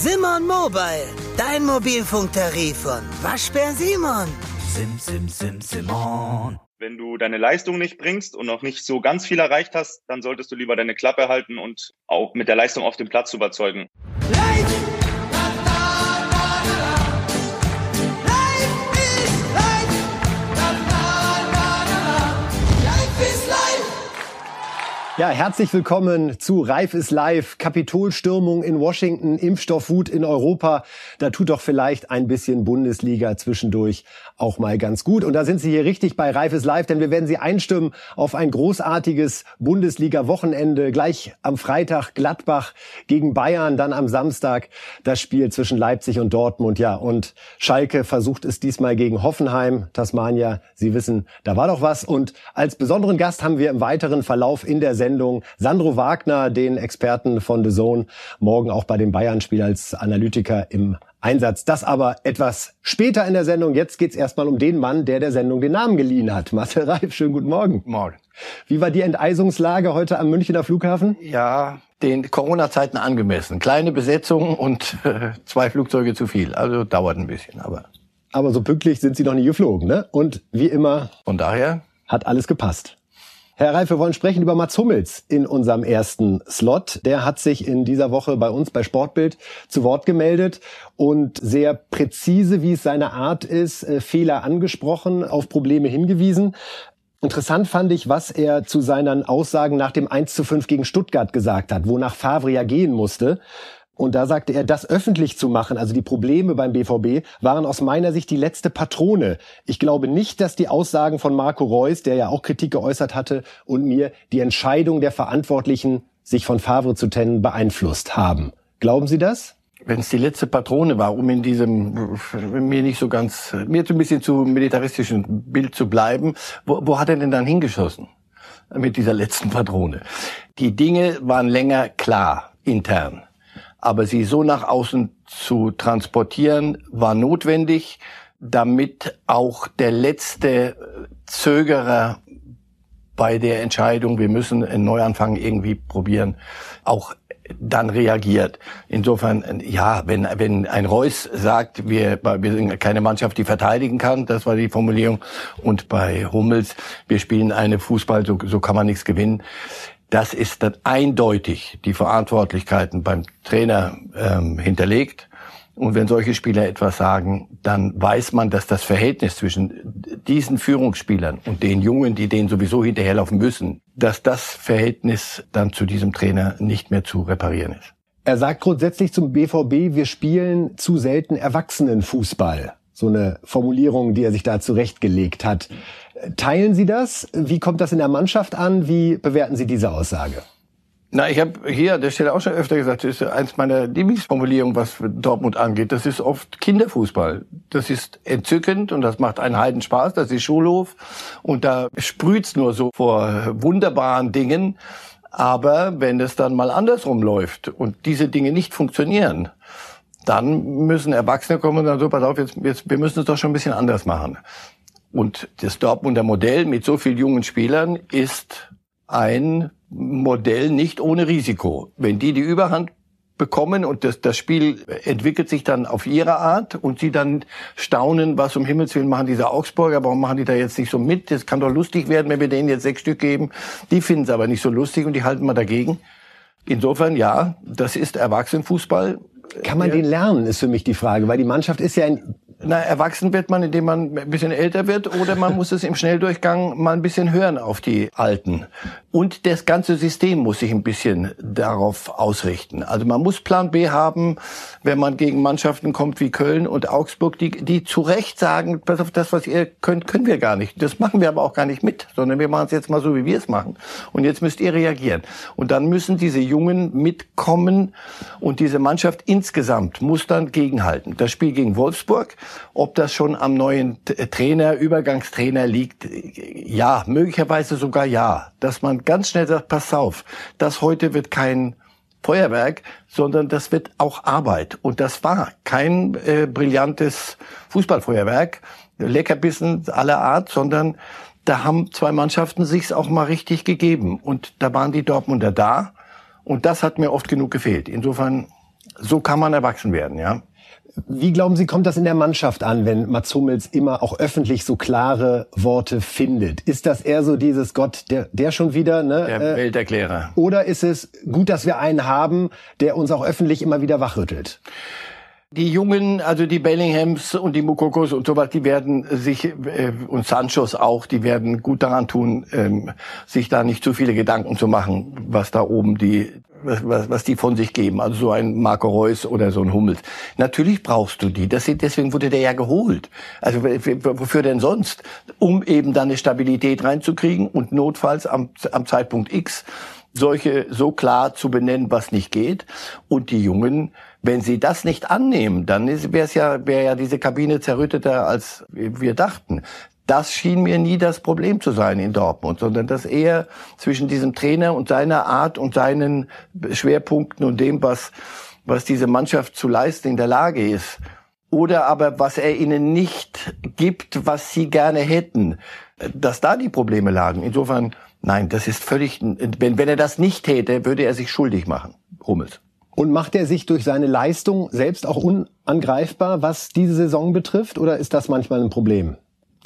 Simon Mobile, dein Mobilfunktarif von Waschbär Simon. Sim, sim, sim, Simon. Wenn du deine Leistung nicht bringst und noch nicht so ganz viel erreicht hast, dann solltest du lieber deine Klappe halten und auch mit der Leistung auf dem Platz überzeugen. Live! Ja, herzlich willkommen zu Reif ist live. Kapitolstürmung in Washington, Impfstoffwut in Europa. Da tut doch vielleicht ein bisschen Bundesliga zwischendurch auch mal ganz gut. Und da sind Sie hier richtig bei Reif ist live, denn wir werden Sie einstimmen auf ein großartiges Bundesliga-Wochenende. Gleich am Freitag Gladbach gegen Bayern, dann am Samstag das Spiel zwischen Leipzig und Dortmund. Ja, und Schalke versucht es diesmal gegen Hoffenheim. Tasmania, Sie wissen, da war doch was. Und als besonderen Gast haben wir im weiteren Verlauf in der Sendung Sendung. Sandro Wagner, den Experten von The Zone, morgen auch bei dem Bayern-Spiel als Analytiker im Einsatz. Das aber etwas später in der Sendung. Jetzt geht's erstmal um den Mann, der der Sendung den Namen geliehen hat. Marcel Reif, schönen guten Morgen. Morgen. Wie war die Enteisungslage heute am Münchner Flughafen? Ja, den Corona-Zeiten angemessen. Kleine Besetzung und äh, zwei Flugzeuge zu viel. Also dauert ein bisschen, aber. Aber so pünktlich sind Sie noch nie geflogen, ne? Und wie immer. Von daher. Hat alles gepasst. Herr Reif, wir wollen sprechen über Mats Hummels in unserem ersten Slot. Der hat sich in dieser Woche bei uns bei Sportbild zu Wort gemeldet und sehr präzise, wie es seine Art ist, äh, Fehler angesprochen, auf Probleme hingewiesen. Interessant fand ich, was er zu seinen Aussagen nach dem 1 zu 5 gegen Stuttgart gesagt hat, wonach Favre ja gehen musste. Und da sagte er, das öffentlich zu machen, also die Probleme beim BVB, waren aus meiner Sicht die letzte Patrone. Ich glaube nicht, dass die Aussagen von Marco Reus, der ja auch Kritik geäußert hatte, und mir die Entscheidung der Verantwortlichen, sich von Favre zu trennen, beeinflusst haben. Glauben Sie das? Wenn es die letzte Patrone war, um in diesem mir nicht so ganz, mir so ein bisschen zu militaristischen Bild zu bleiben, wo, wo hat er denn dann hingeschossen mit dieser letzten Patrone? Die Dinge waren länger klar intern. Aber sie so nach außen zu transportieren, war notwendig, damit auch der letzte Zögerer bei der Entscheidung, wir müssen einen Neuanfang irgendwie probieren, auch dann reagiert. Insofern, ja, wenn, wenn ein Reus sagt, wir, wir sind keine Mannschaft, die verteidigen kann, das war die Formulierung, und bei Hummels, wir spielen eine Fußball, so, so kann man nichts gewinnen, das ist dann eindeutig die Verantwortlichkeiten beim Trainer ähm, hinterlegt. Und wenn solche Spieler etwas sagen, dann weiß man, dass das Verhältnis zwischen diesen Führungsspielern und den Jungen, die denen sowieso hinterherlaufen müssen, dass das Verhältnis dann zu diesem Trainer nicht mehr zu reparieren ist. Er sagt grundsätzlich zum BVB, wir spielen zu selten Erwachsenenfußball. So eine Formulierung, die er sich da zurechtgelegt hat. Teilen Sie das? Wie kommt das in der Mannschaft an? Wie bewerten Sie diese Aussage? Na, ich habe hier an der Stelle auch schon öfter gesagt, das ist eins meiner Lieblingsformulierungen, was Dortmund angeht. Das ist oft Kinderfußball. Das ist entzückend und das macht einen Heiden Spaß. Das ist Schulhof und da sprüht's nur so vor wunderbaren Dingen. Aber wenn es dann mal andersrum läuft und diese Dinge nicht funktionieren, dann müssen Erwachsene kommen und sagen, so, pass auf, jetzt, jetzt, wir müssen es doch schon ein bisschen anders machen. Und das Dortmunder Modell mit so vielen jungen Spielern ist ein Modell nicht ohne Risiko. Wenn die die Überhand bekommen und das, das Spiel entwickelt sich dann auf ihre Art und sie dann staunen, was um Himmels Willen machen diese Augsburger, warum machen die da jetzt nicht so mit? Das kann doch lustig werden, wenn wir denen jetzt sechs Stück geben. Die finden es aber nicht so lustig und die halten mal dagegen. Insofern, ja, das ist Erwachsenenfußball. Kann man den lernen, ist für mich die Frage, weil die Mannschaft ist ja in na, erwachsen wird man, indem man ein bisschen älter wird, oder man muss es im Schnelldurchgang mal ein bisschen hören auf die Alten. Und das ganze System muss sich ein bisschen darauf ausrichten. Also man muss Plan B haben, wenn man gegen Mannschaften kommt wie Köln und Augsburg, die, die zu Recht sagen, pass auf das, was ihr könnt, können wir gar nicht. Das machen wir aber auch gar nicht mit, sondern wir machen es jetzt mal so, wie wir es machen. Und jetzt müsst ihr reagieren. Und dann müssen diese Jungen mitkommen und diese Mannschaft insgesamt muss dann gegenhalten. Das Spiel gegen Wolfsburg, ob das schon am neuen Trainer, Übergangstrainer liegt, ja, möglicherweise sogar ja. Dass man ganz schnell sagt, pass auf, das heute wird kein Feuerwerk, sondern das wird auch Arbeit. Und das war kein äh, brillantes Fußballfeuerwerk, Leckerbissen aller Art, sondern da haben zwei Mannschaften sich's auch mal richtig gegeben. Und da waren die Dortmunder da. Und das hat mir oft genug gefehlt. Insofern So kann man erwachsen werden, ja. Wie glauben Sie, kommt das in der Mannschaft an, wenn Mats Hummels immer auch öffentlich so klare Worte findet? Ist das eher so dieses Gott, der, der schon wieder, ne? Der äh, Welterklärer. Oder ist es gut, dass wir einen haben, der uns auch öffentlich immer wieder wachrüttelt? Die Jungen, also die Bellinghams und die Mukokos und sowas, die werden sich, äh, und Sanchos auch, die werden gut daran tun, ähm, sich da nicht zu viele Gedanken zu machen, was da oben die, was, was die von sich geben. Also so ein Marco Reus oder so ein Hummels. Natürlich brauchst du die. Das, deswegen wurde der ja geholt. Also wofür denn sonst? Um eben dann eine Stabilität reinzukriegen und notfalls am, am Zeitpunkt X solche so klar zu benennen, was nicht geht. Und die Jungen, wenn sie das nicht annehmen, dann wäre ja, wäre ja diese Kabine zerrütteter, als wir dachten. Das schien mir nie das Problem zu sein in Dortmund, sondern dass er zwischen diesem Trainer und seiner Art und seinen Schwerpunkten und dem, was, was diese Mannschaft zu leisten in der Lage ist, oder aber was er ihnen nicht gibt, was sie gerne hätten, dass da die Probleme lagen. Insofern Nein, das ist völlig, wenn, wenn er das nicht täte, würde er sich schuldig machen, Hummels. Und macht er sich durch seine Leistung selbst auch unangreifbar, was diese Saison betrifft, oder ist das manchmal ein Problem?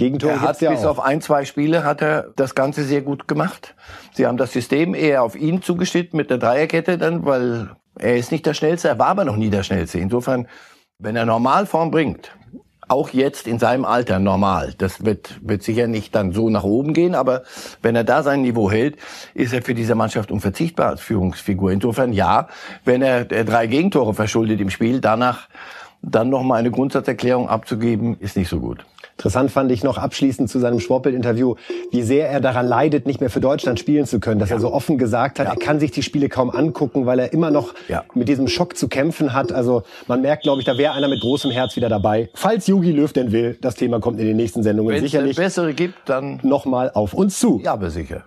Gegentore er hat ja bis auch. auf ein, zwei Spiele hat er das Ganze sehr gut gemacht. Sie haben das System eher auf ihn zugeschnitten mit der Dreierkette dann, weil er ist nicht der Schnellste, er war aber noch nie der Schnellste. Insofern, wenn er Normalform bringt, auch jetzt in seinem Alter normal. Das wird, wird sicher nicht dann so nach oben gehen, aber wenn er da sein Niveau hält, ist er für diese Mannschaft unverzichtbar als Führungsfigur. Insofern ja, wenn er drei Gegentore verschuldet im Spiel, danach dann noch mal eine Grundsatzerklärung abzugeben, ist nicht so gut. Interessant fand ich noch abschließend zu seinem Sportbild-Interview, wie sehr er daran leidet, nicht mehr für Deutschland spielen zu können. Dass ja. er so offen gesagt hat, ja. er kann sich die Spiele kaum angucken, weil er immer noch ja. mit diesem Schock zu kämpfen hat. Also man merkt, glaube ich, da wäre einer mit großem Herz wieder dabei. Falls Jogi Löw denn will, das Thema kommt in den nächsten Sendungen Wenn's sicherlich. Wenn es bessere gibt, dann nochmal auf uns zu. Ja, aber sicher.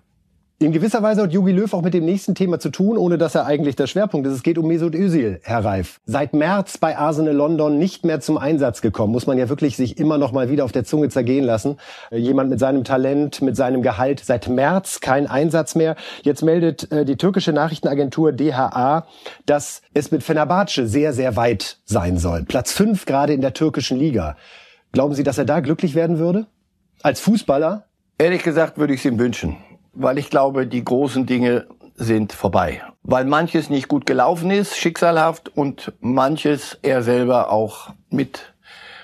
In gewisser Weise hat Jogi Löw auch mit dem nächsten Thema zu tun, ohne dass er eigentlich der Schwerpunkt ist. Es geht um Mesut Özil, Herr Reif. Seit März bei Arsenal London nicht mehr zum Einsatz gekommen. Muss man ja wirklich sich immer noch mal wieder auf der Zunge zergehen lassen. Äh, jemand mit seinem Talent, mit seinem Gehalt. Seit März kein Einsatz mehr. Jetzt meldet äh, die türkische Nachrichtenagentur DHA, dass es mit Fenerbahce sehr, sehr weit sein soll. Platz fünf gerade in der türkischen Liga. Glauben Sie, dass er da glücklich werden würde? Als Fußballer? Ehrlich gesagt würde ich es ihm wünschen weil ich glaube, die großen Dinge sind vorbei. Weil manches nicht gut gelaufen ist, schicksalhaft, und manches er selber auch mit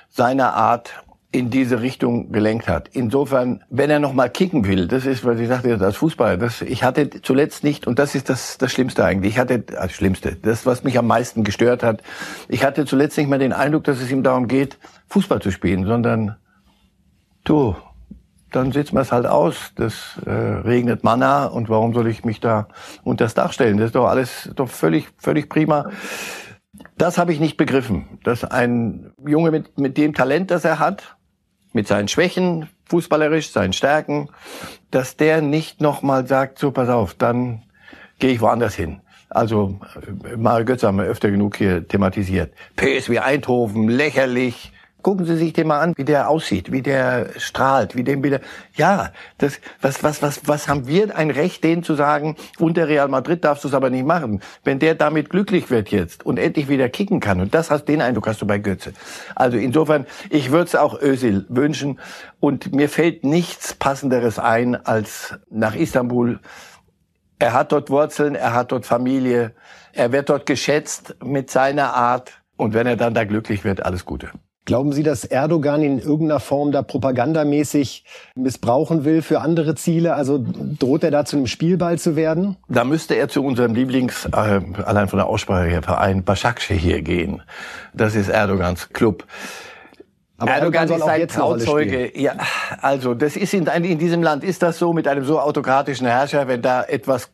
seiner Art in diese Richtung gelenkt hat. Insofern, wenn er noch mal kicken will, das ist, was ich sagte, als Fußballer, das, ich hatte zuletzt nicht, und das ist das, das Schlimmste eigentlich, ich hatte, das Schlimmste, das, was mich am meisten gestört hat, ich hatte zuletzt nicht mehr den Eindruck, dass es ihm darum geht, Fußball zu spielen, sondern, du, dann sitzt man es halt aus. Das äh, regnet Manna und warum soll ich mich da unter das Dach stellen? Das ist doch alles doch völlig, völlig prima. Das habe ich nicht begriffen, dass ein Junge mit, mit dem Talent, das er hat, mit seinen Schwächen, fußballerisch, seinen Stärken, dass der nicht nochmal sagt, so pass auf, dann gehe ich woanders hin. Also Mario Götze haben wir öfter genug hier thematisiert. PSW Eindhoven, lächerlich, Gucken Sie sich den mal an, wie der aussieht, wie der strahlt, wie dem wieder. Ja, das, was, was, was, was haben wir ein Recht, denen zu sagen, unter Real Madrid darfst du es aber nicht machen. Wenn der damit glücklich wird jetzt und endlich wieder kicken kann, und das hast, den Eindruck hast du bei Götze. Also insofern, ich würde es auch Özil wünschen, und mir fällt nichts Passenderes ein, als nach Istanbul. Er hat dort Wurzeln, er hat dort Familie, er wird dort geschätzt mit seiner Art, und wenn er dann da glücklich wird, alles Gute. Glauben Sie, dass Erdogan in irgendeiner Form da propagandamäßig missbrauchen will für andere Ziele? Also droht er da zu einem Spielball zu werden? Da müsste er zu unserem Lieblings, äh, allein von der Aussprache her, Verein Başakşehir hier gehen. Das ist Erdogans Club. Aber Erdogan, Erdogan ist ein Trauzeuge. Ja, also das ist in, in diesem Land ist das so mit einem so autokratischen Herrscher, wenn da etwas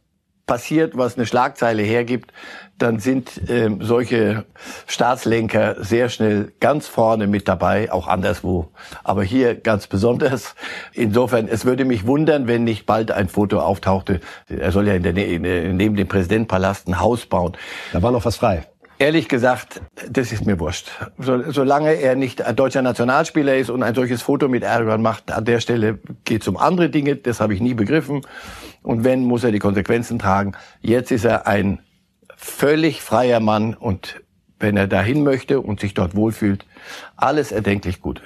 passiert, was eine Schlagzeile hergibt, dann sind äh, solche Staatslenker sehr schnell ganz vorne mit dabei, auch anderswo. Aber hier ganz besonders. Insofern, es würde mich wundern, wenn nicht bald ein Foto auftauchte. Er soll ja in der Nähe, neben dem Präsidentenpalast ein Haus bauen. Da war noch was frei. Ehrlich gesagt, das ist mir wurscht. So, solange er nicht ein deutscher Nationalspieler ist und ein solches Foto mit Erdogan macht, an der Stelle geht es um andere Dinge. Das habe ich nie begriffen. Und wenn, muss er die Konsequenzen tragen. Jetzt ist er ein völlig freier Mann und wenn er dahin möchte und sich dort wohlfühlt. Alles erdenklich Gute.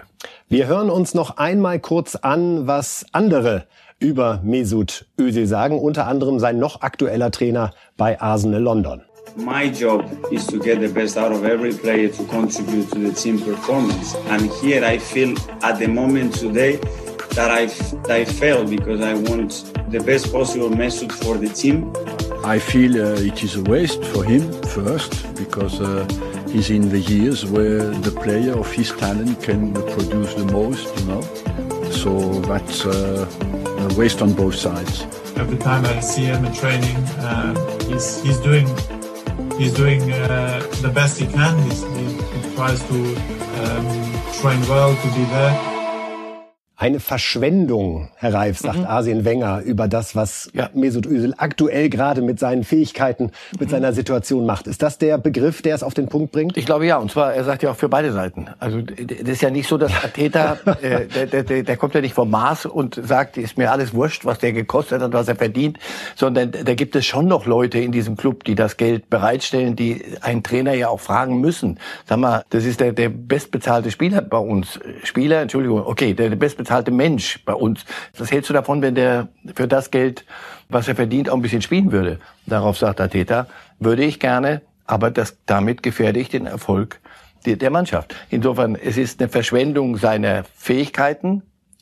Wir hören uns noch einmal kurz an, was andere über Mesut Özil sagen, unter anderem sein noch aktueller Trainer bei Arsenal London. My job is to get the best out of every player to contribute to the team performance. And here I feel at the moment today that I, I failed because I want the best possible message for the team. I feel uh, it is a waste for him first because uh, he's in the years where the player of his talent can produce the most, you know. So that's uh, a waste on both sides. Every time I see him in training, uh, he's he's doing he's doing uh, the best he can. He's, he, he tries to um, train well to be there. Eine Verschwendung, Herr Reif, sagt mhm. Arsene Wenger über das, was ja. Mesut Özil aktuell gerade mit seinen Fähigkeiten, mit mhm. seiner Situation macht. Ist das der Begriff, der es auf den Punkt bringt? Ich glaube ja. Und zwar, er sagt ja auch für beide Seiten. Also das ist ja nicht so, dass Ateta, äh, der, der, der, der kommt ja nicht vom Mars und sagt, ist mir alles wurscht, was der gekostet hat, was er verdient, sondern da gibt es schon noch Leute in diesem Club, die das Geld bereitstellen, die einen Trainer ja auch fragen müssen. Sag mal, das ist der, der bestbezahlte Spieler bei uns. Spieler, Entschuldigung, okay, der, der bestbezahlte bezahlte Mensch bei uns. Was hältst du davon, wenn der für das Geld, was er verdient, auch ein bisschen spielen würde? Darauf sagt der Täter, würde ich gerne, aber das, damit gefährde ich den Erfolg der Mannschaft. Insofern, es ist eine Verschwendung seiner Fähigkeiten,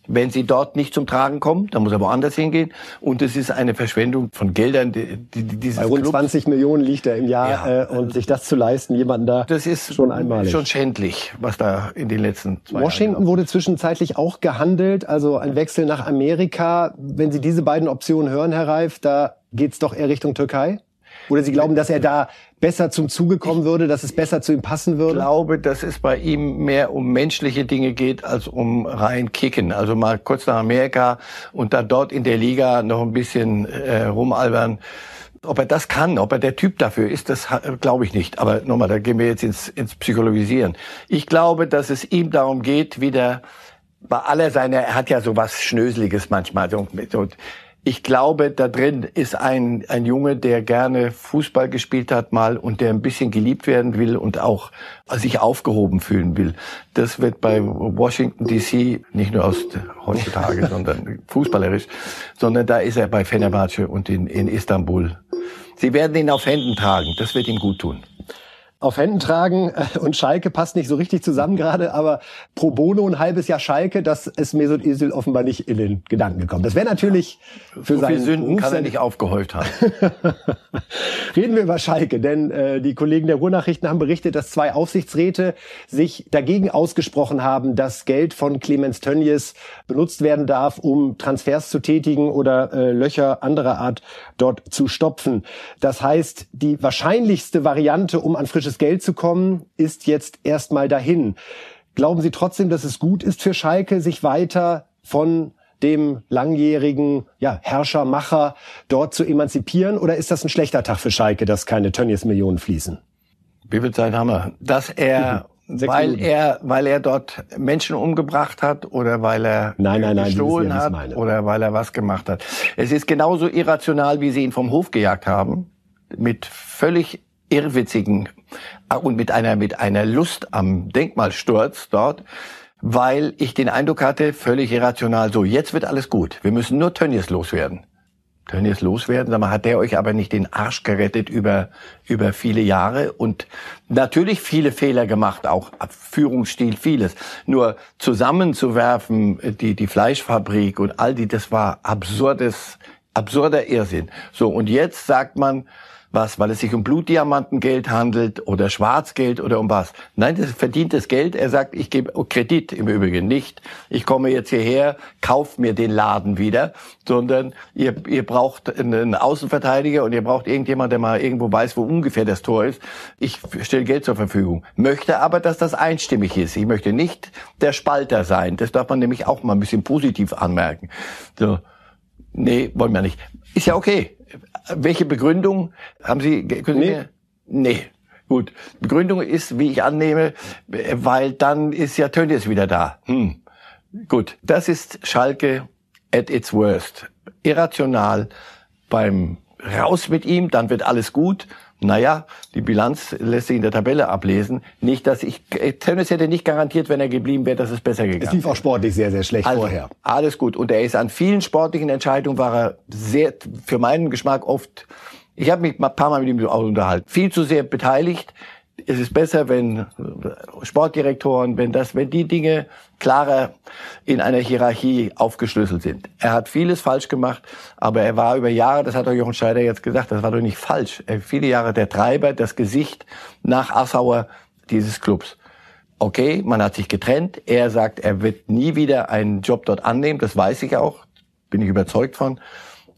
wenn sie dort nicht zum Tragen kommen, dann muss er woanders hingehen. Und es ist eine Verschwendung von Geldern. Die, die, dieses Bei rund Clubs. 20 Millionen liegt er im Jahr ja, äh, und sich das zu leisten, jemanden da das ist schon einmalig. schon schändlich, was da in den letzten zwei Washington Jahren wurde zwischenzeitlich auch gehandelt, also ein Wechsel nach Amerika. Wenn Sie diese beiden Optionen hören, Herr Reif, da geht's doch eher Richtung Türkei? Oder Sie glauben, dass er da besser zum Zuge kommen würde, dass es besser zu ihm passen würde? Ich glaube, dass es bei ihm mehr um menschliche Dinge geht als um rein Kicken. Also mal kurz nach Amerika und dann dort in der Liga noch ein bisschen äh, rumalbern. Ob er das kann, ob er der Typ dafür ist, das glaube ich nicht. Aber nochmal, da gehen wir jetzt ins, ins Psychologisieren. Ich glaube, dass es ihm darum geht, wieder bei aller seiner, er hat ja so was Schnöseliges manchmal, so, so ich glaube, da drin ist ein, ein Junge, der gerne Fußball gespielt hat mal und der ein bisschen geliebt werden will und auch sich aufgehoben fühlen will. Das wird bei Washington DC nicht nur aus heutzutage, sondern fußballerisch, sondern da ist er bei Fenerbahce und in, in Istanbul. Sie werden ihn auf Händen tragen. Das wird ihm gut tun auf Händen tragen äh, und Schalke passt nicht so richtig zusammen gerade, aber pro bono ein halbes Jahr Schalke, das ist Mesut Özil offenbar nicht in den Gedanken gekommen. Das wäre natürlich für so seinen Sünden kann er nicht aufgehäuft haben. Reden wir über Schalke, denn äh, die Kollegen der Ruhrnachrichten haben berichtet, dass zwei Aufsichtsräte sich dagegen ausgesprochen haben, dass Geld von Clemens Tönnies benutzt werden darf, um Transfers zu tätigen oder äh, Löcher anderer Art dort zu stopfen. Das heißt, die wahrscheinlichste Variante, um an frisches politisches Geld zu kommen, ist jetzt erstmal dahin. Glauben Sie trotzdem, dass es gut ist für Schalke, sich weiter von dem langjährigen ja, Herrschermacher dort zu emanzipieren? Oder ist das ein schlechter Tag für Schalke, dass keine Tönnies-Millionen fließen? Wie viel Zeit haben wir? Dass er, weil er, weil er dort Menschen umgebracht hat oder weil er nein, nein, nein, gestohlen hat oder weil er was gemacht hat. Es ist genauso irrational, wie sie ihn vom Hof gejagt haben, mit völlig irrwitzigen äh, und mit einer, mit einer Lust am Denkmalsturz dort, weil ich den Eindruck hatte, völlig irrational, so, jetzt wird alles gut. Wir müssen nur Tönnies loswerden. Tönnies loswerden, sag mal, hat der euch aber nicht den Arsch gerettet über, über viele Jahre und natürlich viele Fehler gemacht, auch Führungsstil, vieles. Nur zusammenzuwerfen, die, die Fleischfabrik und all die, das war absurdes, absurder Irrsinn. So, und jetzt sagt man, was, weil es sich um Blutdiamantengeld handelt oder Schwarzgeld oder um was. Nein, das ist verdientes Geld. Er sagt, ich gebe Kredit im Übrigen nicht. Ich komme jetzt hierher, kauft mir den Laden wieder, sondern ihr, ihr braucht einen Außenverteidiger und ihr braucht irgendjemand, der mal irgendwo weiß, wo ungefähr das Tor ist. Ich stelle Geld zur Verfügung. Möchte aber, dass das einstimmig ist. Ich möchte nicht der Spalter sein. Das darf man nämlich auch mal ein bisschen positiv anmerken. So. Nee, wollen wir nicht. Ist ja okay. Welche Begründung haben Sie? Können nee. Sie nee. Gut. Begründung ist, wie ich annehme, weil dann ist ja Tönnies wieder da. Hm. Gut. Das ist Schalke at its worst. Irrational beim Raus mit ihm, dann wird alles gut. Naja, die Bilanz lässt sich in der Tabelle ablesen. Nicht, dass ich, Tennis hätte nicht garantiert, wenn er geblieben wäre, dass es besser gegangen Es lief auch sportlich sehr, sehr schlecht also, vorher. Alles gut. Und er ist an vielen sportlichen Entscheidungen war er sehr, für meinen Geschmack oft, ich habe mich ein paar Mal mit ihm auch unterhalten, viel zu sehr beteiligt es ist besser, wenn Sportdirektoren, wenn das, wenn die Dinge klarer in einer Hierarchie aufgeschlüsselt sind. Er hat vieles falsch gemacht, aber er war über Jahre, das hat auch Jochen Scheider jetzt gesagt, das war doch nicht falsch. Er viele Jahre der Treiber, das Gesicht nach Assauer dieses Clubs. Okay, man hat sich getrennt. Er sagt, er wird nie wieder einen Job dort annehmen. Das weiß ich auch. Bin ich überzeugt von.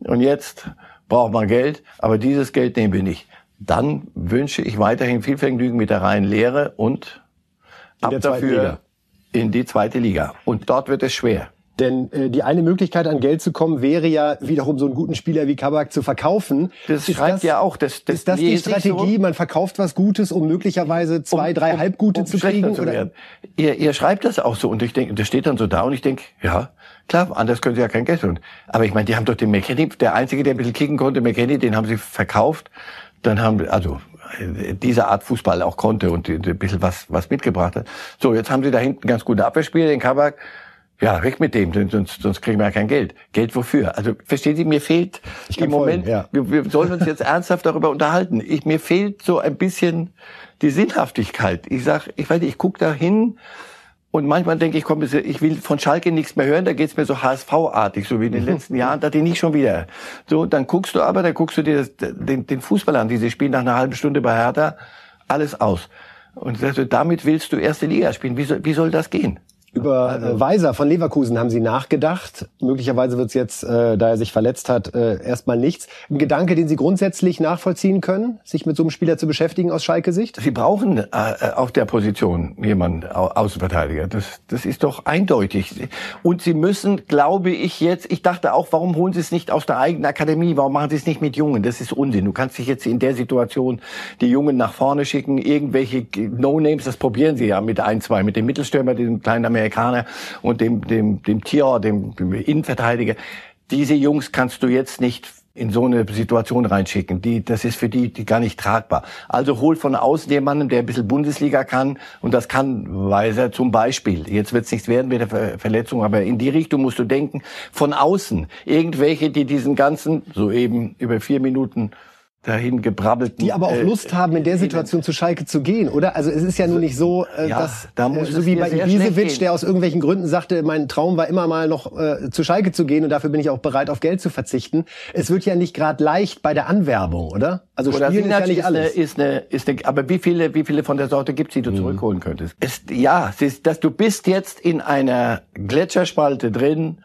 Und jetzt braucht man Geld, aber dieses Geld nehmen wir nicht dann wünsche ich weiterhin viel Vergnügen mit der reinen Lehre und in ab dafür Liga. in die zweite Liga. Und dort wird es schwer. Denn äh, die eine Möglichkeit, an Geld zu kommen, wäre ja wiederum so einen guten Spieler wie Kabak zu verkaufen. Das ist schreibt das, ja auch. Das, das ist das die Strategie? so. Man verkauft was Gutes, um möglicherweise zwei, drei Halbgute um zu kriegen? Zu oder? Ihr, ihr schreibt das auch so und ich denke, das steht dann so da und ich denke, ja, klar, anders können sie ja kein Geld tun. Aber ich meine, die haben doch den McKenny, der einzige, der ein bisschen kicken konnte, McKenny, den haben sie verkauft. Dann haben, also diese Art Fußball auch konnte und ein bisschen was, was mitgebracht hat. So, jetzt haben sie da hinten ganz gute Abwehrspieler, den Kabak. Ja, weg mit dem, sonst, sonst kriegen wir ja kein Geld. Geld wofür? Also verstehen Sie, mir fehlt im kann folgen, Moment, ja. wir, wir sollen uns jetzt ernsthaft darüber unterhalten. Ich, mir fehlt so ein bisschen die Sinnhaftigkeit. Ich sag, ich weiß nicht, ich guck da hin und manchmal denke ich, komm, ich will von Schalke nichts mehr hören, da geht's mir so HSV-artig, so wie in den letzten Jahren, da die nicht schon wieder. So, dann guckst du aber, dann guckst du dir das, den, den Fußball an, diese spielen nach einer halben Stunde bei Hertha, alles aus. Und sagst du, damit willst du erste Liga spielen. Wie soll, wie soll das gehen? Über Also äh, Weiser von Leverkusen haben Sie nachgedacht. Möglicherweise wird es jetzt, äh, da er sich verletzt hat, äh, erstmal nichts. Ein Gedanke, den Sie grundsätzlich nachvollziehen können, sich mit so einem Spieler zu beschäftigen aus Schalke-Sicht? Sie brauchen äh, auf der Position jemanden, Au Außenverteidiger. Das, das ist doch eindeutig. Und Sie müssen, glaube ich jetzt, ich dachte auch, warum holen Sie es nicht aus der eigenen Akademie? Warum machen Sie es nicht mit Jungen? Das ist Unsinn. Du kannst dich jetzt in der Situation die Jungen nach vorne schicken, irgendwelche No-Names, das probieren Sie ja mit ein, zwei, mit dem Mittelstürmer, diesem kleinen Amerikaner und dem, dem, dem Tier, dem, dem Innenverteidiger. Diese Jungs kannst du jetzt nicht in so eine Situation reinschicken. Die, das ist für die, die gar nicht tragbar. Also hol von außen jemanden, der ein bisschen Bundesliga kann. Und das kann Weiser zum Beispiel. Jetzt wird es nichts werden mit der Ver Verletzung, aber in die Richtung musst du denken. Von außen. Irgendwelche, die diesen ganzen, soeben über vier Minuten dahin gebrabbelt. Die aber auch äh, Lust haben, in der Situation zu Schalke zu gehen, oder? Also es ist ja nun nicht so, äh, Ja, dass da äh, muss so es wie bei Ibisevic, der aus irgendwelchen Gründen sagte, mein Traum war immer mal noch äh, zu Schalke zu gehen und dafür bin ich auch bereit, auf Geld zu verzichten. Es wird ja nicht gerade leicht bei der Anwerbung, oder? Also Oder spielen ist ja nicht ist eine, alles. ist eine, ist eine, aber wie viele, wie viele von der Sorte gibt's, die du zurückholen könntest? Es, ja, es ist, dass du bist jetzt in einer Gletscherspalte drin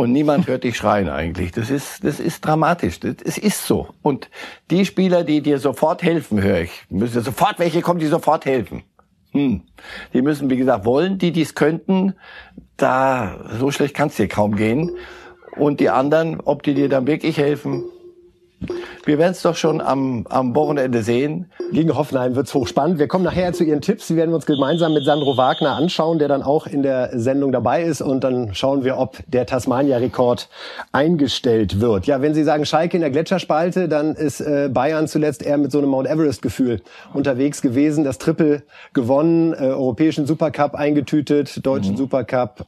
und niemand hört dich schreien eigentlich. Das ist, das ist dramatisch. Es ist so. Und die Spieler, die dir sofort helfen, höre ich, müssen sofort welche kommen, die sofort helfen. Hm. Die müssen, wie gesagt, wollen, die dies könnten, da, so schlecht kann's dir kaum gehen. Und die anderen, ob die dir dann wirklich helfen, wir werden es doch schon am, am Wochenende sehen. Gegen Hoffenheim wird's hochspannend. Wir kommen nachher zu Ihren Tipps. Die werden wir uns gemeinsam mit Sandro Wagner anschauen, der dann auch in der Sendung dabei ist. Und dann schauen wir, ob der Tasmania-Rekord eingestellt wird. Ja, wenn Sie sagen Schalke in der Gletscherspalte, dann ist äh, Bayern zuletzt eher mit so einem Mount Everest-Gefühl unterwegs gewesen. Das Triple gewonnen, äh, europäischen Supercup eingetütet, deutschen Supercup.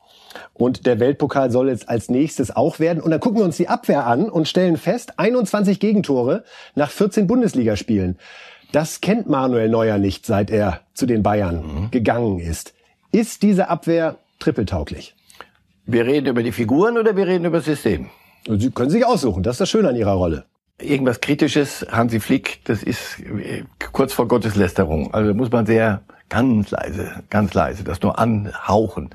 Und der Weltpokal soll jetzt als nächstes auch werden. Und dann gucken wir uns die Abwehr an und stellen fest, 21 Gegentore nach 14 Bundesligaspielen. Das kennt Manuel Neuer nicht, seit er zu den Bayern gegangen ist. Ist diese Abwehr trippeltauglich? Wir reden über die Figuren oder wir reden über das System? Sie können sich aussuchen, das ist das Schöne an Ihrer Rolle. Irgendwas Kritisches, Hansi Flick, das ist äh, kurz vor Gotteslästerung. Also muss man sehr ganz leise, ganz leise, das nur anhauchen.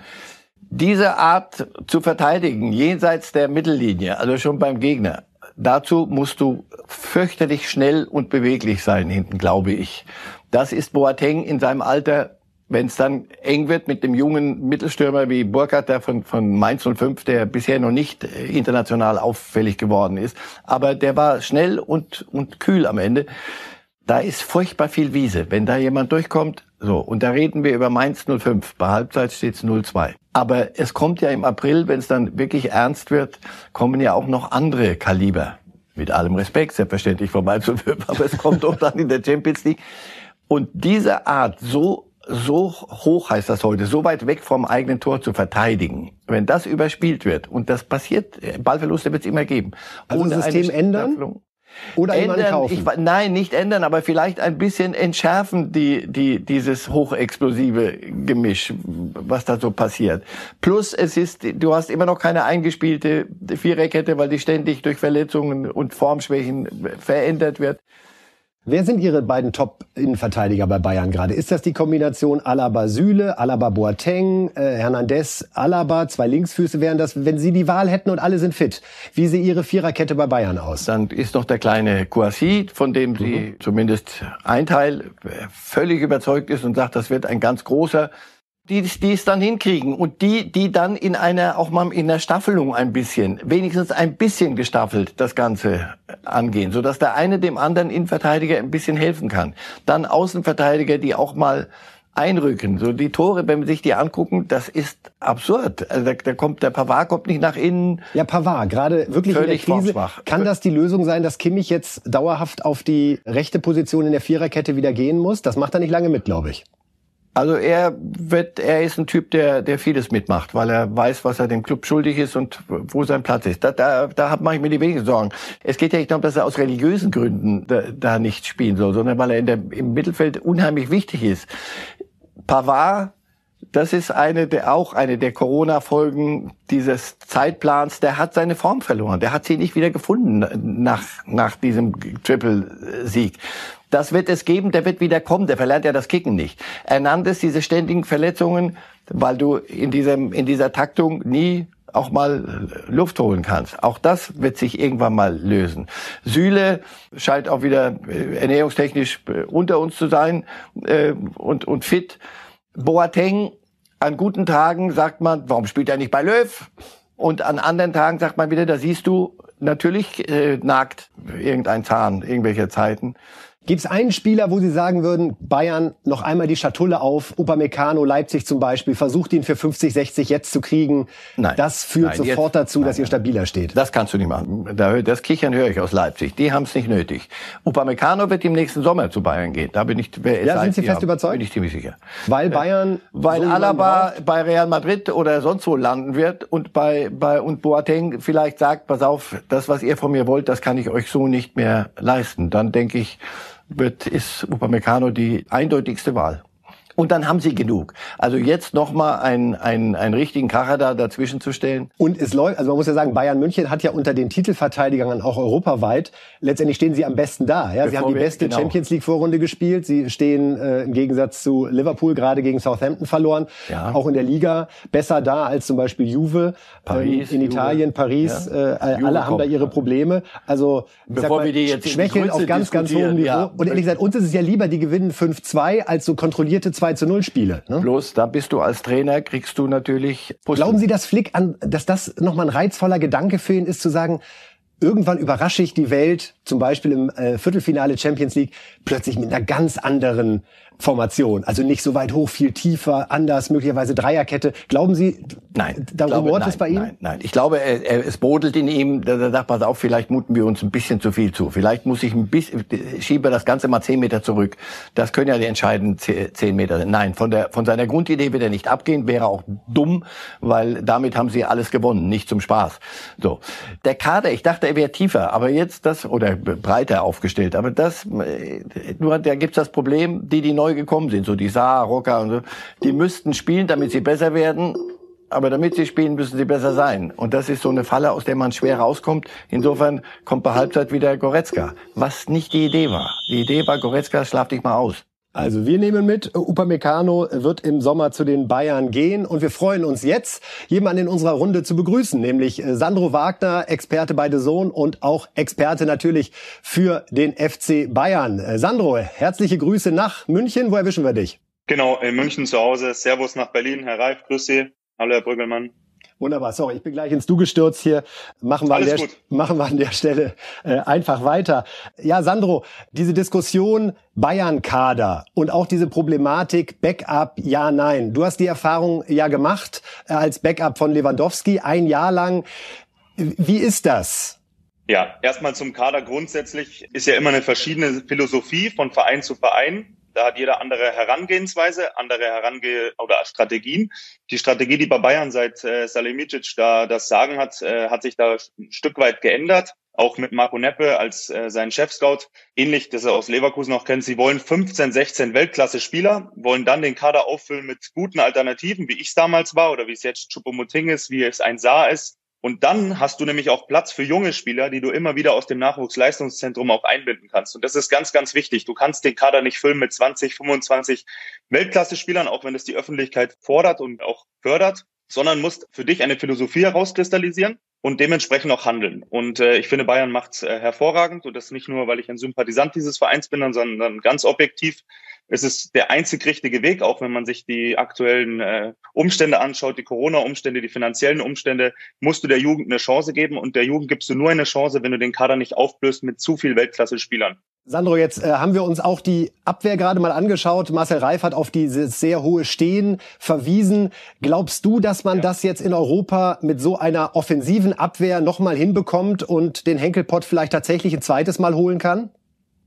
Diese Art zu verteidigen, jenseits der Mittellinie, also schon beim Gegner, dazu musst du fürchterlich schnell und beweglich sein hinten, glaube ich. Das ist Boateng in seinem Alter, wenn es dann eng wird mit dem jungen Mittelstürmer wie Burkhardt, der von, von Mainz 05, der bisher noch nicht äh, international auffällig geworden ist. Aber der war schnell und, und kühl am Ende. Da ist furchtbar viel Wiese. Wenn da jemand durchkommt, so, und da reden wir über Mainz 05. Bei Halbzeit steht's 0-2. Aber es kommt ja im April, wenn es dann wirklich ernst wird, kommen ja auch noch andere Kaliber. Mit allem Respekt, selbstverständlich vorbeizuführen, aber es kommt doch dann in der Champions League. Und diese Art, so so hoch heißt das heute, so weit weg vom eigenen Tor zu verteidigen, wenn das überspielt wird und das passiert, Ballverluste wird es immer geben. Also System ändern? Oder ändern, ich, nein, nicht ändern, aber vielleicht ein bisschen entschärfen die, die, dieses hochexplosive Gemisch, was da so passiert. Plus es ist, du hast immer noch keine eingespielte Viererkette, weil die ständig durch Verletzungen und Formschwächen verändert wird. Wer sind Ihre beiden Top-Innenverteidiger bei Bayern gerade? Ist das die Kombination Alaba-Süle, Alaba-Boateng, äh, Hernandez, Alaba, zwei Linksfüße wären das, wenn Sie die Wahl hätten und alle sind fit. Wie sieht Ihre Viererkette bei Bayern aus? Dann ist noch der kleine Kouassi, von dem Sie mhm. zumindest ein Teil völlig überzeugt ist und sagt, das wird ein ganz großer die, die es dann hinkriegen und die, die dann in einer, auch mal in der Staffelung ein bisschen, wenigstens ein bisschen gestaffelt das Ganze angehen, so dass der eine dem anderen Innenverteidiger ein bisschen helfen kann. Dann Außenverteidiger, die auch mal einrücken. So die Tore, wenn wir sich die angucken, das ist absurd. Also da, da kommt der Pavard kommt nicht nach innen. Ja, Pavard, gerade wirklich Völlig in der Krise. Kann das die Lösung sein, dass Kimmich jetzt dauerhaft auf die rechte Position in der Viererkette wieder gehen muss? Das macht er nicht lange mit, glaube ich. Also er wird, er ist ein Typ, der, der vieles mitmacht, weil er weiß, was er dem Club schuldig ist und wo sein Platz ist. Da, da, da mache ich mir die wenigsten Sorgen. Es geht ja nicht darum, dass er aus religiösen Gründen da, da nicht spielen soll, sondern weil er in der, im Mittelfeld unheimlich wichtig ist. Pavard das ist eine der, auch eine der Corona-Folgen dieses Zeitplans. Der hat seine Form verloren. Der hat sie nicht wieder gefunden nach, nach diesem Triple-Sieg. Das wird es geben, der wird wieder kommen, der verlernt ja das Kicken nicht. Er nannte es diese ständigen Verletzungen, weil du in diesem, in dieser Taktung nie auch mal Luft holen kannst. Auch das wird sich irgendwann mal lösen. Süle scheint auch wieder äh, ernährungstechnisch äh, unter uns zu sein äh, und, und fit. Boateng, an guten Tagen sagt man, warum spielt er nicht bei Löw? Und an anderen Tagen sagt man wieder, da siehst du, natürlich äh, nagt irgendein Zahn irgendwelcher Zeiten. Gibt es einen Spieler, wo Sie sagen würden, Bayern noch einmal die Schatulle auf, Upamecano, Leipzig zum Beispiel, versucht ihn für 50, 60 jetzt zu kriegen? Nein. Das führt nein, sofort jetzt, dazu, dass nein, ihr stabiler steht. Das kannst du nicht machen. Das Kichern höre ich aus Leipzig. Die haben es nicht nötig. Upamecano wird im nächsten Sommer zu Bayern gehen. Da bin ich, wer ja, sind Sie fest ja, überzeugt? Bin ich ziemlich sicher. Weil Bayern, weil so Alaba bei Real Madrid oder sonst wo landen wird und bei, bei, und Boateng vielleicht sagt, pass auf, das, was ihr von mir wollt, das kann ich euch so nicht mehr leisten. Dann denke ich, wird, ist Upamecano die eindeutigste Wahl. Und dann haben sie genug. Also jetzt nochmal einen, einen, einen richtigen Kracher da dazwischen zu stellen. Und es läuft, also man muss ja sagen, Bayern München hat ja unter den Titelverteidigern auch europaweit, letztendlich stehen sie am besten da. Ja? sie haben die beste genau. Champions League Vorrunde gespielt. Sie stehen äh, im Gegensatz zu Liverpool gerade gegen Southampton verloren. Ja. Auch in der Liga besser da als zum Beispiel Juve Paris, ähm, in Italien, Juve. Paris. Ja. Äh, alle haben da ihre Probleme. Also Bevor mal, wir die jetzt schwächeln auf ganz, ganz hohem Niveau. Ja. Und ehrlich gesagt, uns ist es ja lieber, die gewinnen 5-2 als so kontrollierte 2 2 zu 0 Spiele. Ne? Bloß da bist du als Trainer, kriegst du natürlich. Pusten. Glauben Sie, dass Flick an, dass das nochmal ein reizvoller Gedanke für ihn ist, zu sagen, irgendwann überrasche ich die Welt, zum Beispiel im äh, Viertelfinale Champions League, plötzlich mit einer ganz anderen Formation. Also nicht so weit hoch, viel tiefer, anders, möglicherweise Dreierkette. Glauben Sie, nein, da rumort es bei Ihnen? Nein, nein. Ich glaube, er, er, es brodelt in ihm, da sagt pass auf, vielleicht muten wir uns ein bisschen zu viel zu. Vielleicht muss ich ein bisschen, schiebe das Ganze mal zehn Meter zurück. Das können ja die entscheidenden zehn Meter sein. Nein, von der, von seiner Grundidee wird er nicht abgehen, wäre auch dumm, weil damit haben sie alles gewonnen, nicht zum Spaß. So. Der Kader, ich dachte, er wäre tiefer, aber jetzt das, oder breiter aufgestellt, aber das, äh, nur, da gibt's das Problem, die, die neu neu gekommen sind, so die Saar, Rocker und so, die müssten spielen, damit sie besser werden. Aber damit sie spielen, müssen sie besser sein. Und das ist so eine Falle, aus der man schwer rauskommt. Insofern kommt bei Halbzeit wieder Goretzka, was nicht die Idee war. Die Idee war, Goretzka, schlaf dich mal aus. Also wir nehmen mit, Upamecano wird im Sommer zu den Bayern gehen und wir freuen uns jetzt, jemanden in unserer Runde zu begrüßen, nämlich äh, Sandro Wagner, Experte bei The Zone und auch Experte natürlich für den FC Bayern. Äh, Sandro, herzliche Grüße nach München. Wo erwischen wir dich? Genau, in München zu Hause. Servus nach Berlin. Herr Reif, grüß Sie. Hallo, Herr Brüggelmann. Wunderbar, sorry, ich bin gleich ins Du gestürzt hier. Machen wir, an der, machen wir an der Stelle äh, einfach weiter. Ja, Sandro, diese Diskussion Bayern-Kader und auch diese Problematik Backup, ja, nein. Du hast die Erfahrung ja gemacht äh, als Backup von Lewandowski ein Jahr lang. Wie ist das? Ja, erstmal zum Kader grundsätzlich ist ja immer eine verschiedene Philosophie von Verein zu Verein. Da hat jeder andere Herangehensweise, andere Herange oder Strategien. Die Strategie, die bei Bayern seit äh, Salihamidzic da das Sagen hat, äh, hat sich da ein Stück weit geändert. Auch mit Marco Neppe als äh, sein Chefscout. Ähnlich, das er aus Leverkusen auch kennt. Sie wollen 15, 16 Weltklasse-Spieler, wollen dann den Kader auffüllen mit guten Alternativen, wie ich es damals war oder wie es jetzt Choupo-Moting ist, wie es ein Saar ist und dann hast du nämlich auch Platz für junge Spieler, die du immer wieder aus dem Nachwuchsleistungszentrum auch einbinden kannst. Und das ist ganz, ganz wichtig. Du kannst den Kader nicht füllen mit 20, 25 Weltklasse-Spielern, auch wenn es die Öffentlichkeit fordert und auch fördert, sondern musst für dich eine Philosophie herauskristallisieren und dementsprechend auch handeln. Und äh, ich finde, Bayern macht äh, hervorragend und das nicht nur, weil ich ein Sympathisant dieses Vereins bin, sondern ganz objektiv es ist der einzig richtige Weg, auch wenn man sich die aktuellen äh, Umstände anschaut, die Corona-Umstände, die finanziellen Umstände, musst du der Jugend eine Chance geben und der Jugend gibst du nur eine Chance, wenn du den Kader nicht aufblößt mit zu viel Weltklasse-Spielern. Sandro, jetzt äh, haben wir uns auch die Abwehr gerade mal angeschaut. Marcel Reif hat auf dieses sehr hohe Stehen verwiesen. Glaubst du, dass man ja. das jetzt in Europa mit so einer offensiven Abwehr nochmal hinbekommt und den Henkelpott vielleicht tatsächlich ein zweites Mal holen kann?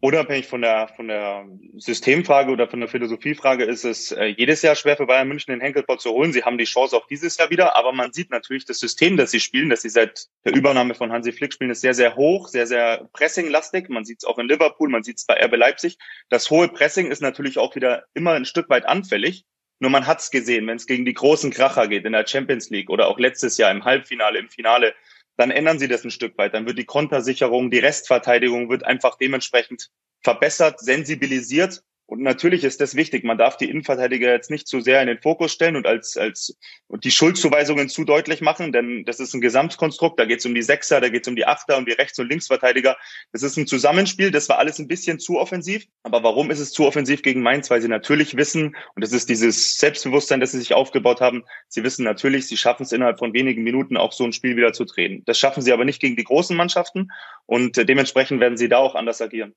Unabhängig von der, von der Systemfrage oder von der Philosophiefrage ist es äh, jedes Jahr schwer für Bayern München den Henkelpot zu holen. Sie haben die Chance auch dieses Jahr wieder, aber man sieht natürlich das System, das sie spielen, das sie seit der Übernahme von Hansi Flick spielen, ist sehr, sehr hoch, sehr, sehr pressinglastig. Man sieht es auch in Liverpool, man sieht es bei RB Leipzig. Das hohe Pressing ist natürlich auch wieder immer ein Stück weit anfällig. Nur man hat es gesehen, wenn es gegen die großen Kracher geht in der Champions League oder auch letztes Jahr im Halbfinale, im Finale, dann ändern sie das ein Stück weit. Dann wird die Kontersicherung, die Restverteidigung wird einfach dementsprechend verbessert, sensibilisiert und natürlich ist das wichtig. Man darf die Innenverteidiger jetzt nicht zu sehr in den Fokus stellen und als, als und die Schuldzuweisungen zu deutlich machen, denn das ist ein Gesamtkonstrukt. Da geht es um die Sechser, da geht es um die Achter, um die Rechts- und Linksverteidiger. Das ist ein Zusammenspiel. Das war alles ein bisschen zu offensiv. Aber warum ist es zu offensiv gegen Mainz? Weil sie natürlich wissen, und das ist dieses Selbstbewusstsein, das sie sich aufgebaut haben. Sie wissen natürlich, sie schaffen es innerhalb von wenigen Minuten auch so ein Spiel wieder zu drehen. Das schaffen sie aber nicht gegen die großen Mannschaften und dementsprechend werden sie da auch anders agieren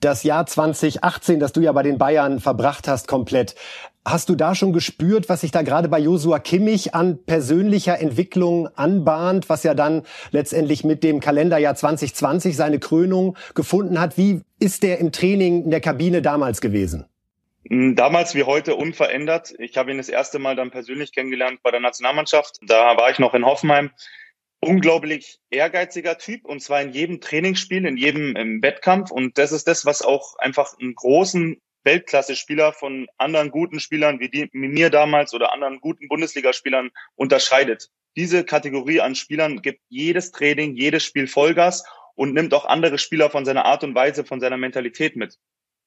das Jahr 2018, das du ja bei den Bayern verbracht hast, komplett. Hast du da schon gespürt, was sich da gerade bei Josua Kimmich an persönlicher Entwicklung anbahnt, was ja dann letztendlich mit dem Kalenderjahr 2020 seine Krönung gefunden hat? Wie ist der im Training in der Kabine damals gewesen? Hm, damals wie heute unverändert. Ich habe ihn das erste Mal dann persönlich kennengelernt bei der Nationalmannschaft. Da war ich noch in Hoffenheim unglaublich ehrgeiziger Typ und zwar in jedem Trainingsspiel, in jedem im Wettkampf und das ist das, was auch einfach einen großen Weltklasse-Spieler von anderen guten Spielern wie, die, wie mir damals oder anderen guten Bundesligaspielern unterscheidet. Diese Kategorie an Spielern gibt jedes Training, jedes Spiel Vollgas und nimmt auch andere Spieler von seiner Art und Weise, von seiner Mentalität mit.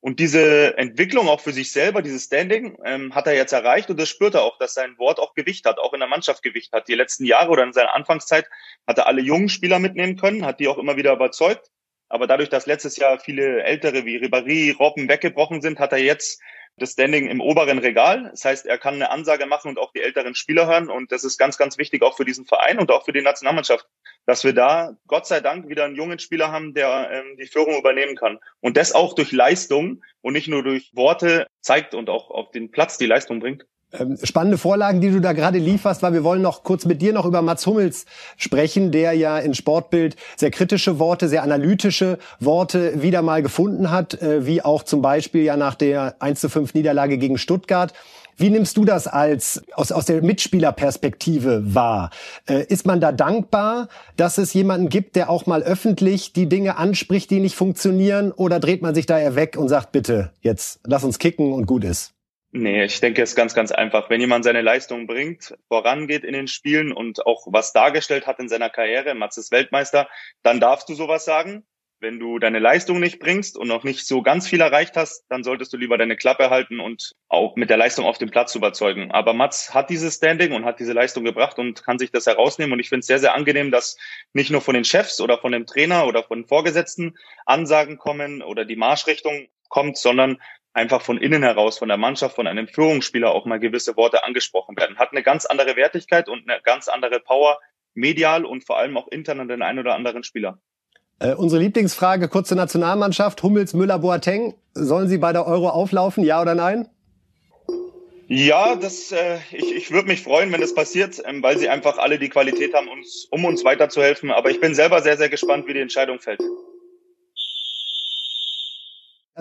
Und diese Entwicklung auch für sich selber, dieses Standing, ähm, hat er jetzt erreicht und das spürt er auch, dass sein Wort auch Gewicht hat, auch in der Mannschaft Gewicht hat. Die letzten Jahre oder in seiner Anfangszeit hat er alle jungen Spieler mitnehmen können, hat die auch immer wieder überzeugt. Aber dadurch, dass letztes Jahr viele Ältere wie Ribéry, Robben weggebrochen sind, hat er jetzt das Standing im oberen Regal. Das heißt, er kann eine Ansage machen und auch die älteren Spieler hören. Und das ist ganz, ganz wichtig auch für diesen Verein und auch für die Nationalmannschaft, dass wir da Gott sei Dank wieder einen jungen Spieler haben, der ähm, die Führung übernehmen kann. Und das auch durch Leistung und nicht nur durch Worte zeigt und auch auf den Platz die Leistung bringt. Ähm, spannende Vorlagen, die du da gerade lieferst, weil wir wollen noch kurz mit dir noch über Mats Hummels sprechen, der ja in Sportbild sehr kritische Worte, sehr analytische Worte wieder mal gefunden hat, äh, wie auch zum Beispiel ja nach der 1 zu 5 Niederlage gegen Stuttgart. Wie nimmst du das als aus, aus der Mitspielerperspektive wahr? Äh, ist man da dankbar, dass es jemanden gibt, der auch mal öffentlich die Dinge anspricht, die nicht funktionieren? Oder dreht man sich da eher weg und sagt, bitte, jetzt lass uns kicken und gut ist? Nee, ich denke, es ist ganz, ganz einfach. Wenn jemand seine Leistung bringt, vorangeht in den Spielen und auch was dargestellt hat in seiner Karriere, Mats ist Weltmeister, dann darfst du sowas sagen. Wenn du deine Leistung nicht bringst und noch nicht so ganz viel erreicht hast, dann solltest du lieber deine Klappe halten und auch mit der Leistung auf dem Platz überzeugen. Aber Mats hat dieses Standing und hat diese Leistung gebracht und kann sich das herausnehmen. Und ich finde es sehr, sehr angenehm, dass nicht nur von den Chefs oder von dem Trainer oder von den Vorgesetzten Ansagen kommen oder die Marschrichtung kommt, sondern einfach von innen heraus, von der Mannschaft, von einem Führungsspieler auch mal gewisse Worte angesprochen werden. Hat eine ganz andere Wertigkeit und eine ganz andere Power, medial und vor allem auch intern an den einen oder anderen Spieler. Äh, unsere Lieblingsfrage, kurze Nationalmannschaft, Hummels, Müller, Boateng, sollen sie bei der Euro auflaufen, ja oder nein? Ja, das, äh, ich, ich würde mich freuen, wenn das passiert, ähm, weil sie einfach alle die Qualität haben, uns, um uns weiterzuhelfen. Aber ich bin selber sehr, sehr gespannt, wie die Entscheidung fällt.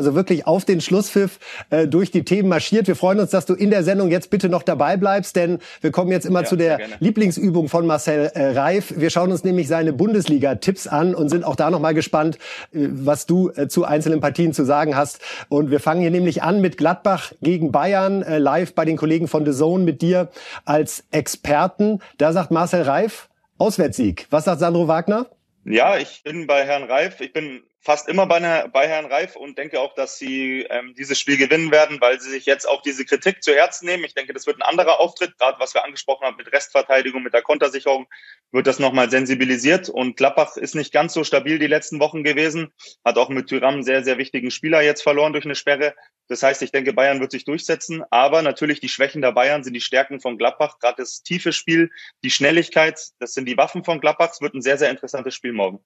Also wirklich auf den Schlusspfiff äh, durch die Themen marschiert. Wir freuen uns, dass du in der Sendung jetzt bitte noch dabei bleibst, denn wir kommen jetzt immer ja, zu der Lieblingsübung von Marcel äh, Reif. Wir schauen uns nämlich seine Bundesliga-Tipps an und sind auch da noch mal gespannt, äh, was du äh, zu einzelnen Partien zu sagen hast. Und wir fangen hier nämlich an mit Gladbach gegen Bayern, äh, live bei den Kollegen von The Zone mit dir als Experten. Da sagt Marcel Reif, Auswärtssieg. Was sagt Sandro Wagner? Ja, ich bin bei Herrn Reif. Ich bin fast immer bei, bei Herrn Reif und denke auch, dass sie ähm, dieses Spiel gewinnen werden, weil sie sich jetzt auch diese Kritik zu Herzen nehmen. Ich denke, das wird ein anderer Auftritt, gerade was wir angesprochen haben mit Restverteidigung, mit der Kontersicherung, wird das nochmal sensibilisiert. Und Klappach ist nicht ganz so stabil die letzten Wochen gewesen, hat auch mit Tyram einen sehr, sehr wichtigen Spieler jetzt verloren durch eine Sperre. Das heißt, ich denke, Bayern wird sich durchsetzen, aber natürlich die Schwächen der Bayern sind die Stärken von Gladbach, gerade das tiefe Spiel, die Schnelligkeit, das sind die Waffen von Gladbach. Es wird ein sehr, sehr interessantes Spiel morgen.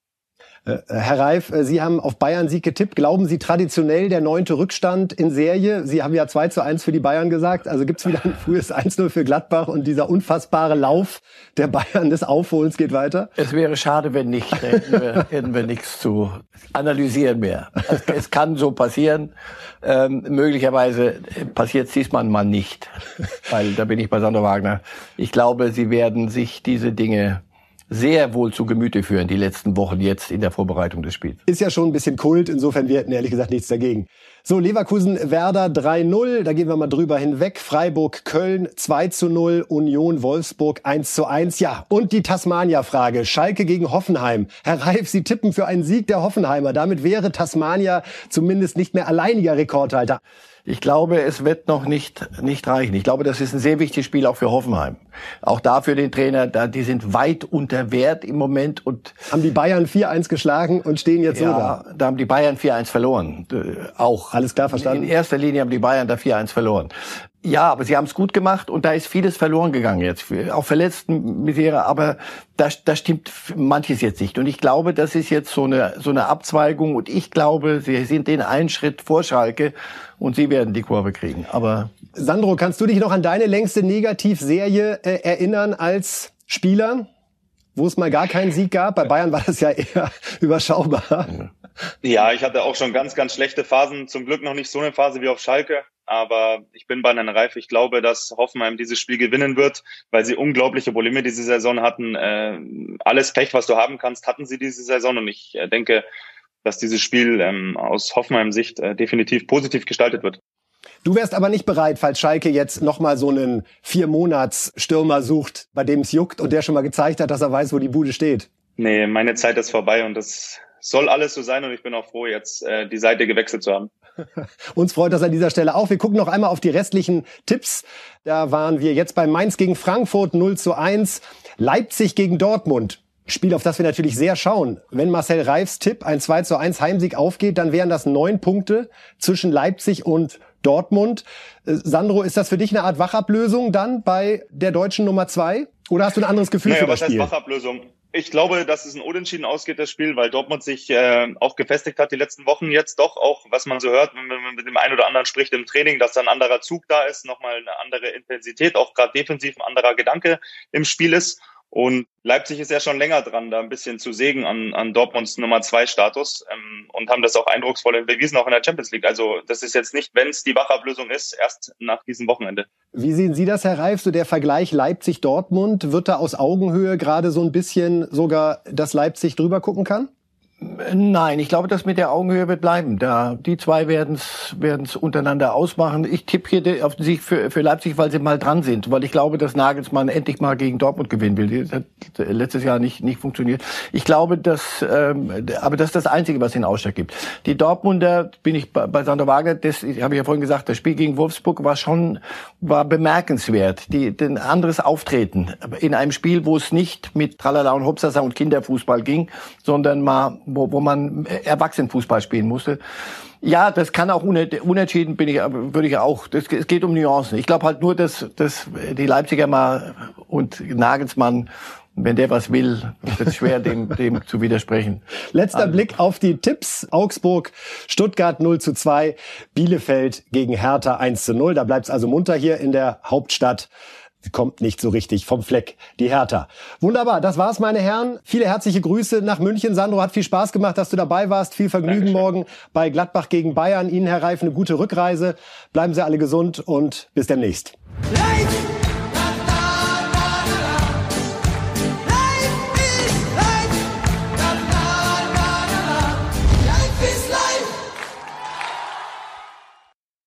Äh, Herr Reif, äh, Sie haben auf Bayern Sieg getippt. Glauben Sie traditionell der neunte Rückstand in Serie? Sie haben ja 2 zu 1 für die Bayern gesagt. Also gibt es wieder ein frühes 1-0 für Gladbach und dieser unfassbare Lauf der Bayern des Aufholens geht weiter? Es wäre schade, wenn nicht. Da hätten wir, hätten wir nichts zu analysieren mehr. Es, es kann so passieren. Ähm, möglicherweise passiert es diesmal mal nicht. Weil da bin ich bei Sander Wagner. Ich glaube, Sie werden sich diese Dinge sehr wohl zu Gemüte führen, die letzten Wochen jetzt in der Vorbereitung des Spiels. Ist ja schon ein bisschen Kult, insofern wir hätten ehrlich gesagt nichts dagegen. So, Leverkusen, Werder 3-0, da gehen wir mal drüber hinweg. Freiburg, Köln 2 0, Union, Wolfsburg 1 1. Ja, und die Tasmania-Frage, Schalke gegen Hoffenheim. Herr Reif, Sie tippen für einen Sieg der Hoffenheimer. Damit wäre Tasmania zumindest nicht mehr alleiniger Rekordhalter. Ich glaube, es wird noch nicht, nicht reichen. Ich glaube, das ist ein sehr wichtiges Spiel auch für Hoffenheim. Auch da für den Trainer, da, die sind weit unter Wert im Moment und. Haben die Bayern 4-1 geschlagen und stehen jetzt ja, so da. Da haben die Bayern 4-1 verloren. Äh, auch. Alles klar verstanden. In erster Linie haben die Bayern da 4-1 verloren. Ja, aber sie haben es gut gemacht und da ist vieles verloren gegangen jetzt, auch verletzten Misere, aber da, da stimmt manches jetzt nicht. Und ich glaube, das ist jetzt so eine, so eine Abzweigung und ich glaube, sie sind den einen Schritt vor Schalke und sie werden die Kurve kriegen. Aber Sandro, kannst du dich noch an deine längste Negativserie äh, erinnern als Spieler, wo es mal gar keinen Sieg gab? Bei Bayern war das ja eher überschaubar. Ja, ich hatte auch schon ganz, ganz schlechte Phasen. Zum Glück noch nicht so eine Phase wie auf Schalke. Aber ich bin bei Herrn Reif. Ich glaube, dass Hoffenheim dieses Spiel gewinnen wird, weil sie unglaubliche Probleme diese Saison hatten. Äh, alles Pech, was du haben kannst, hatten sie diese Saison. Und ich äh, denke, dass dieses Spiel ähm, aus Hoffenheim Sicht äh, definitiv positiv gestaltet wird. Du wärst aber nicht bereit, falls Schalke jetzt nochmal so einen Vier-Monats-Stürmer sucht, bei dem es juckt und der schon mal gezeigt hat, dass er weiß, wo die Bude steht. Nee, meine Zeit ist vorbei und das soll alles so sein und ich bin auch froh, jetzt äh, die Seite gewechselt zu haben. Uns freut das an dieser Stelle auch. Wir gucken noch einmal auf die restlichen Tipps. Da waren wir jetzt bei Mainz gegen Frankfurt 0 zu 1, Leipzig gegen Dortmund. Spiel, auf das wir natürlich sehr schauen. Wenn Marcel Reifs Tipp ein 2 zu 1 Heimsieg aufgeht, dann wären das neun Punkte zwischen Leipzig und Dortmund. Äh, Sandro, ist das für dich eine Art Wachablösung dann bei der deutschen Nummer zwei? Oder hast du ein anderes Gefühl naja, für das was Spiel? Heißt Wachablösung? Ich glaube, dass es ein Unentschieden ausgeht, das Spiel, weil Dortmund sich äh, auch gefestigt hat die letzten Wochen jetzt doch auch, was man so hört, wenn man mit dem einen oder anderen spricht im Training, dass da ein anderer Zug da ist, nochmal eine andere Intensität, auch gerade defensiv ein anderer Gedanke im Spiel ist. Und Leipzig ist ja schon länger dran, da ein bisschen zu sägen an, an Dortmunds Nummer zwei Status ähm, und haben das auch eindrucksvoll bewiesen, auch in der Champions League. Also das ist jetzt nicht, wenn es die Wachablösung ist, erst nach diesem Wochenende. Wie sehen Sie das, Herr Reif? So der Vergleich Leipzig-Dortmund, wird da aus Augenhöhe gerade so ein bisschen sogar, dass Leipzig drüber gucken kann? Nein, ich glaube, das mit der Augenhöhe wird bleiben. Da die zwei werden es untereinander ausmachen. Ich tippe hier auf sich für, für Leipzig, weil sie mal dran sind, weil ich glaube, dass Nagelsmann endlich mal gegen Dortmund gewinnen will. Das hat letztes Jahr nicht nicht funktioniert. Ich glaube, dass ähm, aber das ist das Einzige, was den Ausschlag gibt. Die Dortmunder bin ich bei, bei Sander Wagner. Das habe ich ja vorhin gesagt. Das Spiel gegen Wolfsburg war schon war bemerkenswert. Die ein anderes Auftreten in einem Spiel, wo es nicht mit Tralala und Hopsasa und Kinderfußball ging, sondern mal wo, wo man Erwachsenenfußball spielen musste. Ja, das kann auch unentschieden bin ich, würde ich auch. Das, es geht um Nuancen. Ich glaube halt nur, dass, dass die Leipziger mal und Nagelsmann wenn der was will, ist es schwer, dem, dem zu widersprechen. Letzter also. Blick auf die Tipps. Augsburg, Stuttgart 0 zu 2, Bielefeld gegen Hertha 1 zu 0. Da bleibt es also munter hier in der Hauptstadt kommt nicht so richtig vom Fleck, die Hertha. Wunderbar, das war's, meine Herren. Viele herzliche Grüße nach München. Sandro, hat viel Spaß gemacht, dass du dabei warst. Viel Vergnügen Dankeschön. morgen bei Gladbach gegen Bayern. Ihnen, Herr Reif, eine gute Rückreise. Bleiben Sie alle gesund und bis demnächst. Lights